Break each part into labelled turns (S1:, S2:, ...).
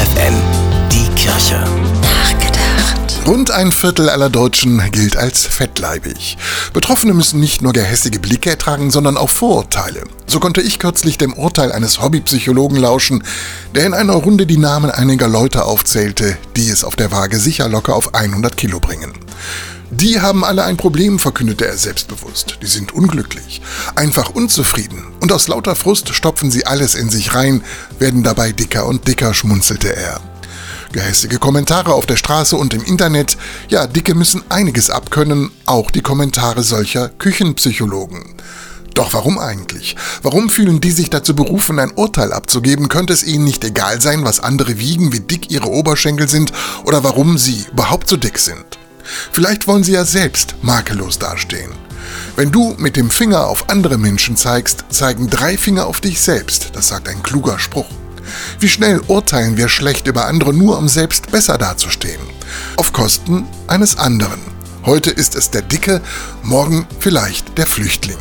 S1: FFN, die Kirche.
S2: Nachgedacht.
S3: Rund ein Viertel aller Deutschen gilt als fettleibig. Betroffene müssen nicht nur gehässige Blicke ertragen, sondern auch Vorurteile. So konnte ich kürzlich dem Urteil eines Hobbypsychologen lauschen, der in einer Runde die Namen einiger Leute aufzählte, die es auf der Waage sicher locker auf 100 Kilo bringen. Die haben alle ein Problem, verkündete er selbstbewusst. Die sind unglücklich, einfach unzufrieden. Und aus lauter Frust stopfen sie alles in sich rein, werden dabei dicker und dicker, schmunzelte er. Gehässige Kommentare auf der Straße und im Internet. Ja, Dicke müssen einiges abkönnen, auch die Kommentare solcher Küchenpsychologen. Doch warum eigentlich? Warum fühlen die sich dazu berufen, ein Urteil abzugeben? Könnte es ihnen nicht egal sein, was andere wiegen, wie dick ihre Oberschenkel sind oder warum sie überhaupt so dick sind? Vielleicht wollen sie ja selbst makellos dastehen. Wenn du mit dem Finger auf andere Menschen zeigst, zeigen drei Finger auf dich selbst, das sagt ein kluger Spruch. Wie schnell urteilen wir schlecht über andere, nur um selbst besser dazustehen? Auf Kosten eines anderen. Heute ist es der Dicke, morgen vielleicht der Flüchtling.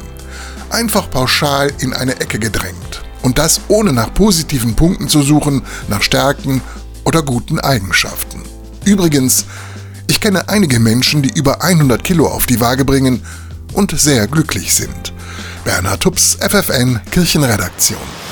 S3: Einfach pauschal in eine Ecke gedrängt. Und das ohne nach positiven Punkten zu suchen, nach Stärken oder guten Eigenschaften. Übrigens, ich kenne einige Menschen, die über 100 Kilo auf die Waage bringen und sehr glücklich sind. Bernhard Tups, FFN Kirchenredaktion.